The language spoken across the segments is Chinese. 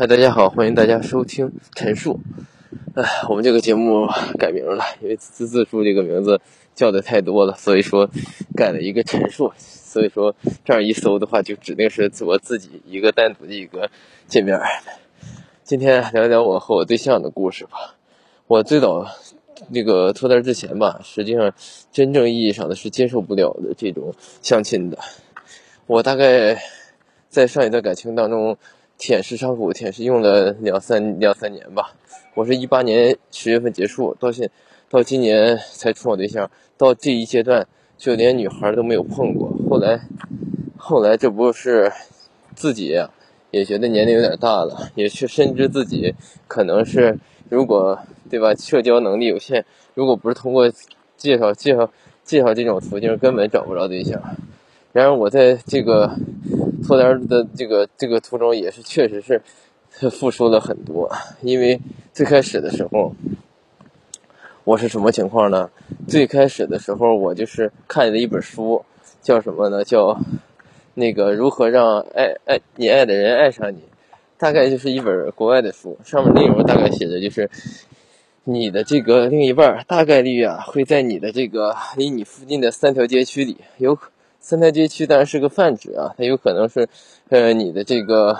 嗨，大家好，欢迎大家收听陈述。哎，我们这个节目改名了，因为自自述这个名字叫的太多了，所以说改了一个陈述。所以说这样一搜的话，就指定是我自己一个单独的一个界面。今天聊聊我和我对象的故事吧。我最早那个脱单之前吧，实际上真正意义上的是接受不了的这种相亲的。我大概在上一段感情当中。舔舐伤口，舔舐用了两三两三年吧。我是一八年十月份结束，到现到今年才处好对象。到这一阶段，就连女孩都没有碰过。后来，后来这不是自己也觉得年龄有点大了，也去深知自己可能是如果对吧，社交能力有限，如果不是通过介绍介绍介绍这种途径，根本找不着对象。然而我在这个。脱单的这个这个途中也是确实是付出了很多，因为最开始的时候我是什么情况呢？最开始的时候我就是看了一本书，叫什么呢？叫那个如何让爱爱你爱的人爱上你，大概就是一本国外的书，上面内容大概写的就是你的这个另一半大概率啊会在你的这个离你附近的三条街区里有三台街区当然是个泛指啊，它有可能是，呃，你的这个，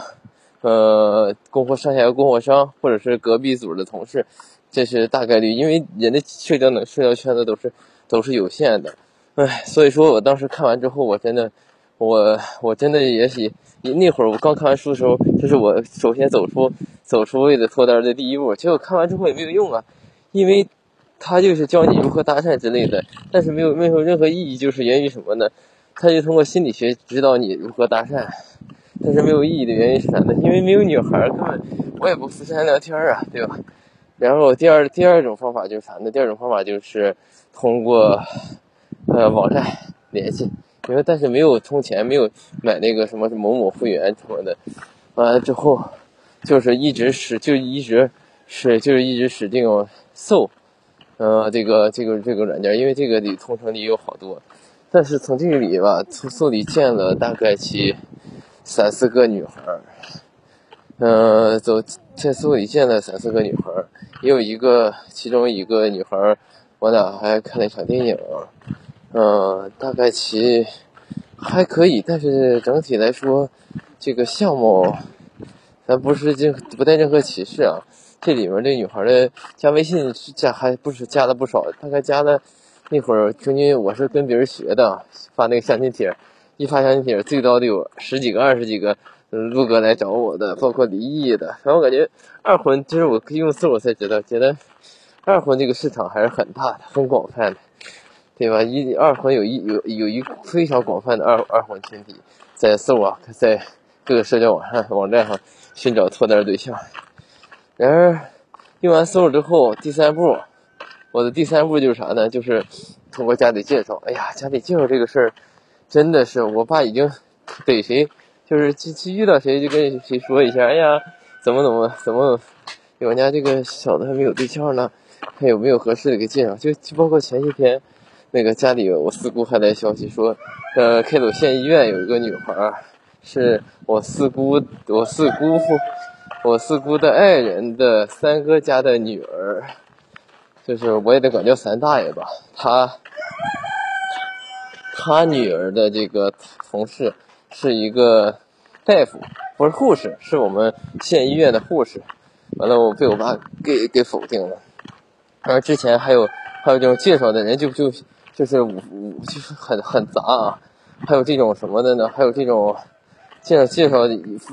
呃，供货上下游供货商，或者是隔壁组的同事，这是大概率，因为人的社交能社交圈子都是都是有限的，唉，所以说我当时看完之后，我真的，我我真的也许那会儿我刚看完书的时候，这是我首先走出走出为了脱单的第一步，结果看完之后也没有用啊，因为他就是教你如何搭讪之类的，但是没有没有任何意义，就是源于什么呢？他就通过心理学指导你如何搭讪，但是没有意义的原因是啥呢？因为没有女孩根本我也不扶山聊天啊，对吧？然后第二第二种方法就是啥呢？第二种方法就是通过呃网站联系，因为但是没有充钱，没有买那个什么某某会员什么的，完了之后就是一直使就一直是就是一直使这种搜，呃这个这个这个软件，因为这个里同城里有好多。但是从这里吧，从搜里见了大概其三四个女孩儿，嗯，走在搜里见了三四个女孩儿，也有一个，其中一个女孩儿，我俩还看了一场电影，嗯，大概其还可以，但是整体来说，这个项目，咱不是这不带任何歧视啊，这里面这女孩的加微信加还不是加了不少，大概加了。那会儿平均我是跟别人学的，发那个相亲帖，一发相亲帖最高得有十几个、二十几个，嗯，陆哥来找我的，包括离异的。反正我感觉二婚，就是我用搜我才知道，觉得二婚这个市场还是很大的、很广泛的，对吧？一二婚有一有有一非常广泛的二二婚群体，在搜啊，在各个社交网上网站上寻找脱单对象。然而用完搜了之后，第三步。我的第三步就是啥呢？就是通过家里介绍。哎呀，家里介绍这个事儿，真的是我爸已经逮谁，就是去去遇到谁就跟谁说一下。哎呀，怎么怎么怎么，我家这个小子还没有对象呢，看有没有合适的给介绍？就就包括前些天，那个家里我四姑还来消息说，呃，开鲁县医院有一个女孩，是我四姑我四姑父我四姑的爱人的三哥家的女儿。就是我也得管叫三大爷吧，他他女儿的这个同事是一个大夫，不是护士，是我们县医院的护士。完了，我被我爸给给否定了。然后之前还有还有这种介绍的人，就就就是就是很很杂啊。还有这种什么的呢？还有这种介绍介绍，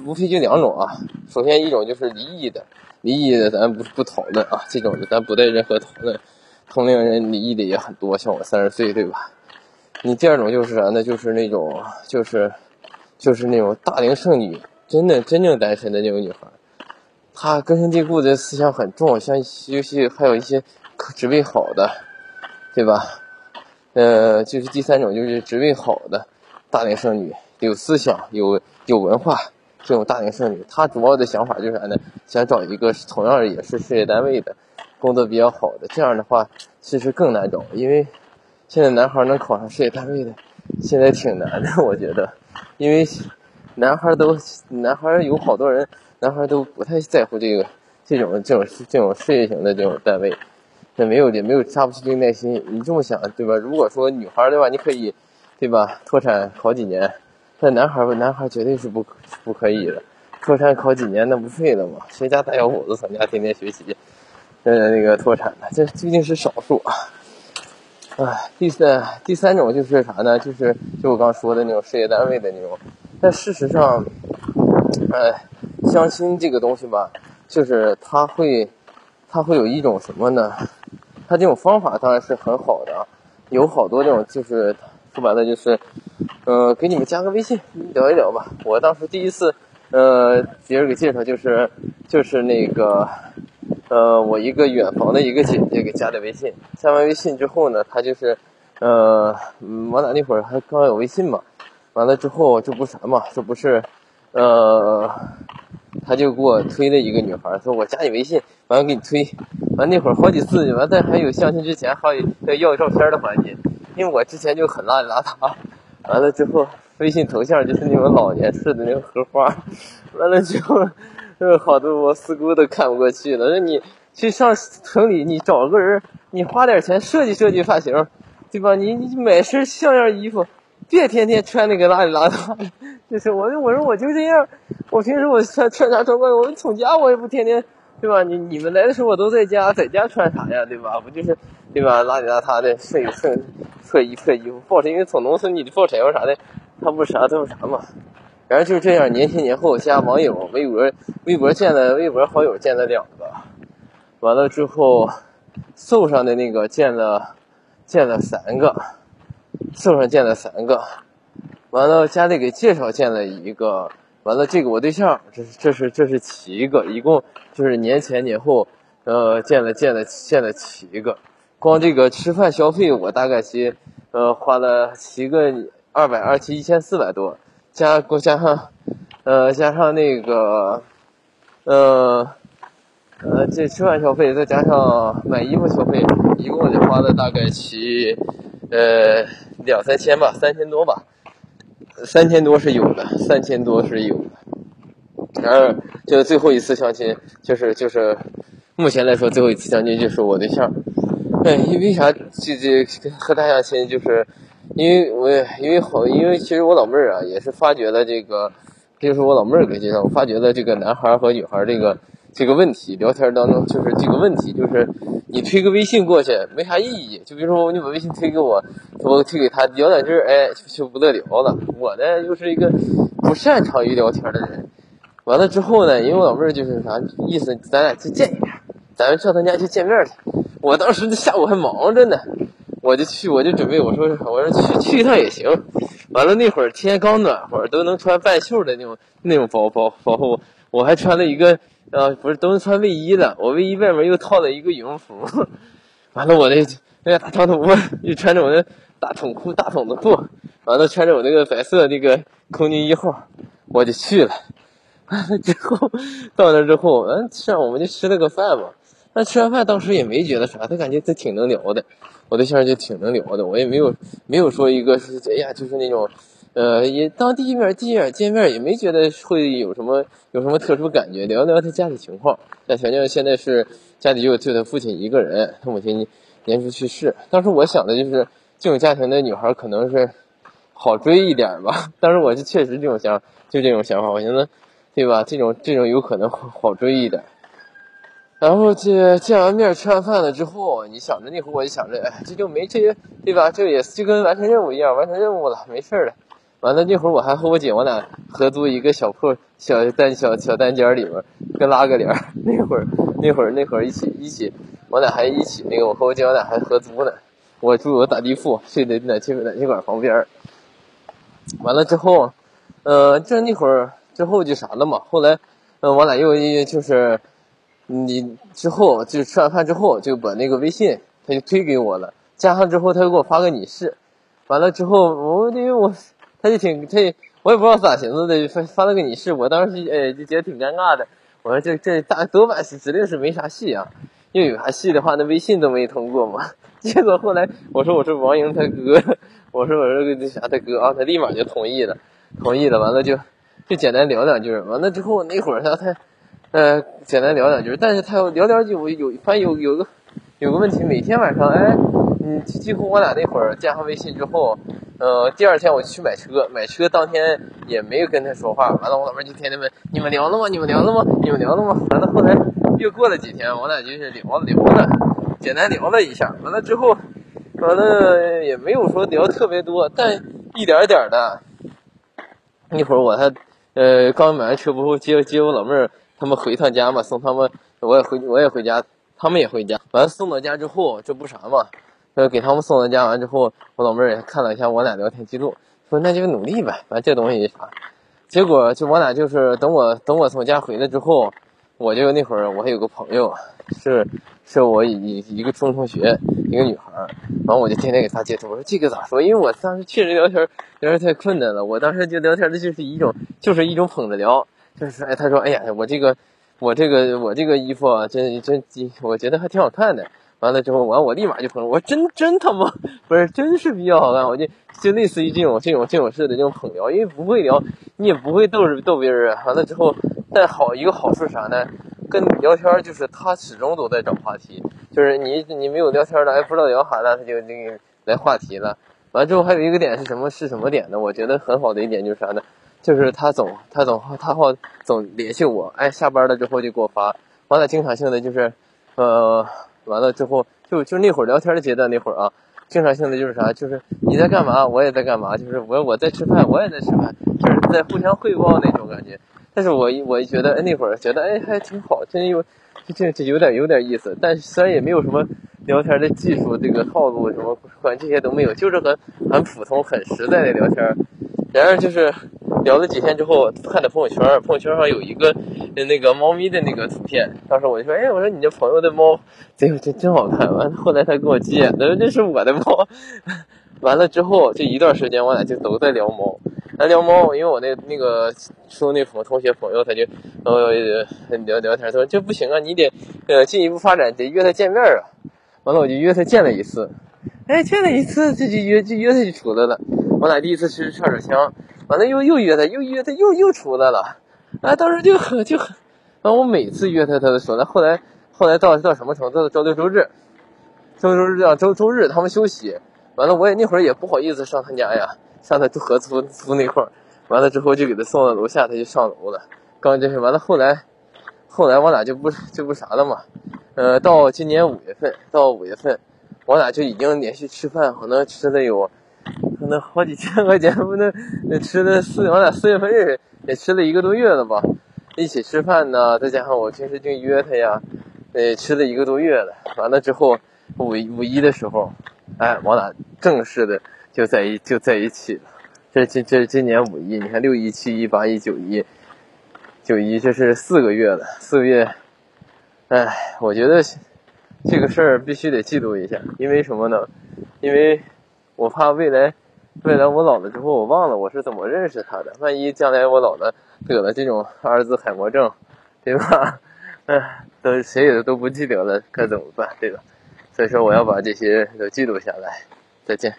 无非就两种啊。首先一种就是离异的。离异的咱不不讨论啊，这种的咱不带任何讨论。同龄人离异的也很多，像我三十岁，对吧？你第二种就是啥呢？就是那种，就是就是那种大龄剩女，真的真正单身的那种女孩，她根深蒂固的思想很重，像尤其还有一些职位好的，对吧？呃，就是第三种就是职位好的大龄剩女，有思想，有有文化。这种大龄剩女，她主要的想法就是啥呢？想找一个同样也是事业单位的，工作比较好的。这样的话，其实更难找，因为现在男孩能考上事业单位的，现在挺难的，我觉得。因为男孩都男孩有好多人，男孩都不太在乎这个这种这种这种事业型的这种单位，那没有也没有下不去这个耐心。你这么想对吧？如果说女孩的话，你可以对吧脱产好几年，但男孩男孩绝对是不不可以的，脱产考几年那不废了吗？谁家大小伙子从家天天学习，呃那个脱产的，这毕竟是少数啊。哎，第三第三种就是啥呢？就是就我刚说的那种事业单位的那种。但事实上，哎，相亲这个东西吧，就是他会，他会有一种什么呢？他这种方法当然是很好的，有好多这种就是说白了就是，呃，给你们加个微信聊一聊吧。我当时第一次，呃，别人给介绍就是就是那个。呃，我一个远房的一个姐姐给加的微信，加完微信之后呢，她就是，呃，我俩那会儿还刚有微信嘛，完了之后这不啥嘛，这不是，呃，他就给我推了一个女孩，说我加你微信，完了给你推，完那会儿好几次，完在还有相亲之前还有要照片的环节，因为我之前就很邋里邋遢，完了之后微信头像就是那种老年式的那个荷花，完了之后。呃，好多我四姑都看不过去了。那你去上城里，你找个人，你花点钱设计设计发型，对吧？你你买身像样衣服，别天天穿那个邋里邋遢的。就是我，我说我就这样，我平时我穿穿啥装扮，我从家我也不天天，对吧？你你们来的时候我都在家，在家穿啥呀，对吧？不就是，对吧？邋里邋遢的，设设测衣测衣服，报谁？因为从农村你报柴火啥的，他不啥都是啥嘛。然后就是这样，年前年后加网友，微博微博建了，微博好友建了两个，完了之后，搜上的那个建了，建了三个，搜上建了三个，完了家里给介绍建了一个，完了这个我对象，这是这是这是七个，一共就是年前年后，呃见了见了见了七个，光这个吃饭消费我大概其，呃花了七个二百二七一千四百多。加加上，呃，加上那个，呃，呃，这吃饭消费，再加上买衣服消费，一共得花了大概七，呃，两三千吧，三千多吧，三千多是有的，三千多是有的。然而，就最后一次相亲，就是就是，目前来说，最后一次相亲就是我对象。哎，因为啥？这这和他相亲就是。因为我因为好，因为其实我老妹儿啊也是发觉了这个，就是我老妹儿给介绍，我发觉了这个男孩和女孩这个这个问题，聊天当中就是这个问题，就是你推个微信过去没啥意义。就比如说你把微信推给我，我推给他聊两句，哎，就不得聊了。我呢又是一个不擅长于聊天的人，完了之后呢，因为我老妹儿就是啥意思，咱俩去见一面，咱们上他家去见面去。我当时下午还忙着呢。我就去，我就准备，我说我说去去一趟也行。完了那会儿天刚暖和，都能穿半袖的那种那种保保保护。我还穿了一个呃，不是都是穿卫衣的，我卫衣外面又套了一个羽绒服。完了我那那个大长头发，又穿着我那大筒裤大筒子裤，完了穿着我那个白色那个空军一号，我就去了。完了之后到那之后，嗯，上我们就吃了个饭嘛。那吃完饭当时也没觉得啥，他感觉他挺能聊的。我对象就挺能聊的，我也没有没有说一个是哎呀，就是那种，呃，也当第一面第一眼见面也没觉得会有什么有什么特殊感觉，聊聊他家里情况。但条件现在是家里就就他父亲一个人，他母亲年初去世。当时我想的就是这种家庭的女孩可能是好追一点吧。当时我是确实这种想就这种想法，我觉得对吧？这种这种有可能好追一点。然后见见完面吃完饭了之后，你想着那会儿我就想着，哎，这就没这，对吧？这也就跟完成任务一样，完成任务了，没事了。完了那会儿我还和我姐我俩合租一个小破小单小小单间里面，跟拉个帘儿。那会儿那会儿那会儿一起一起，我俩还一起那个我和我姐我俩还合租呢。我住我打地铺，睡在暖气暖气管旁边。完了之后，呃，这那会儿之后就啥了嘛？后来，嗯，我俩又就是。你之后就吃完饭之后就把那个微信他就推给我了，加上之后他又给我发个你是，完了之后我因为我他就挺他也我也不知道咋寻思的发发了个你是，我当时哎就觉得挺尴尬的，我说这这大多半是指定是没啥戏啊，要有啥戏的话那微信都没通过嘛，结果后来我说我说王莹他哥，我说我说那啥他哥啊他立马就同意了，同意了完了就就简单聊两句。完了之后那会儿他他，呃，简单聊两句，但是他要聊聊就有，反正有有个有个问题，每天晚上哎，嗯，几乎我俩那会儿加上微信之后，呃，第二天我去买车，买车当天也没有跟他说话。完了我老妹就天天问你们聊了吗？你们聊了吗？你们聊了吗？完了后来又过了几天，我俩就是聊聊了，简单聊了一下。完了之后。完了也没有说聊特别多，但一点点的。那会儿我还呃刚买完车不后接接我老妹儿他们回趟家嘛，送他们我也回我也回家，他们也回家。完了送到家之后这不啥嘛，呃给他们送到家完之后，我老妹儿也看了一下我俩聊天记录，说那就努力呗，反正这东西啥。结果就我俩就是等我等我从家回来之后，我就那会儿我还有个朋友是。是我一一个初中同学，一个女孩儿，然后我就天天给她截图，我说这个咋说？因为我当时确实聊天聊天太困难了，我当时就聊天的就是一种就是一种捧着聊，就是哎，她说哎呀，我这个我这个我这个衣服啊，真真我觉得还挺好看的。完了之后，完我立马就捧，我真真他妈不是真是比较好看，我就就类似于这种这种这种式的这种捧聊，因为不会聊，你也不会逗逗别人。完了之后，但好一个好处啥呢？跟你聊天就是他始终都在找话题，就是你你没有聊天了，哎不知道聊啥了，他就那个来话题了。完了之后还有一个点是什么？是什么点呢？我觉得很好的一点就是啥呢？就是他总他总他好总联系我，哎下班了之后就给我发。完了经常性的就是，呃完了之后就就那会儿聊天的阶段那会儿啊，经常性的就是啥？就是你在干嘛，我也在干嘛，就是我我在吃饭，我也在吃饭，就是在互相汇报那种感觉。但是我我觉得，那会儿觉得，哎，还挺好，真有，这这有点有点意思。但虽然也没有什么聊天的技术，这个套路什么，反正这些都没有，就是很很普通、很实在的聊天。然而就是聊了几天之后，看的朋友圈，朋友圈上有一个那个猫咪的那个图片。当时我就说，哎，我说你这朋友的猫，真真真好看。完了后来他给我接，他说这是我的猫。完了之后，这一段时间我俩就都在聊猫。咱聊猫，因为我那那个说那朋同学朋友，他就呃聊聊天，他说这不行啊，你得呃进一步发展，得约他见面啊。完了我就约他见了一次，哎，见了一次这就约就约他就出来了。我俩第一次吃串串香，完了又又约他，又约他又又出来了。哎，当时就很就很，然后我每次约他他都说，那后来后来到到什么程度？周六周日，周六周日啊周周日他们休息，完了我也那会儿也不好意思上他家呀。上他合租租那块儿，完了之后就给他送到楼下，他就上楼了。刚这是完了，后来后来我俩就不就不啥了嘛。呃，到今年五月份，到五月份，我俩就已经连续吃饭，可能吃了有那好几千块钱，不能吃了四，我俩四月份认识，也吃了一个多月了吧。一起吃饭呢，再加上我平时就约他呀，呃，吃了一个多月了。完了之后五五一的时候，哎，我俩正式的。就在一就在一起了，这今这今年五一，你看六一七一八一九一，九一这是四个月了，四个月，哎，我觉得这个事儿必须得记录一下，因为什么呢？因为我怕未来未来我老了之后我忘了我是怎么认识他的，万一将来我老了得了这种阿尔兹海默症，对吧？哎，都谁也都不记得了，该怎么办？对吧？所以说我要把这些都记录下来。再见。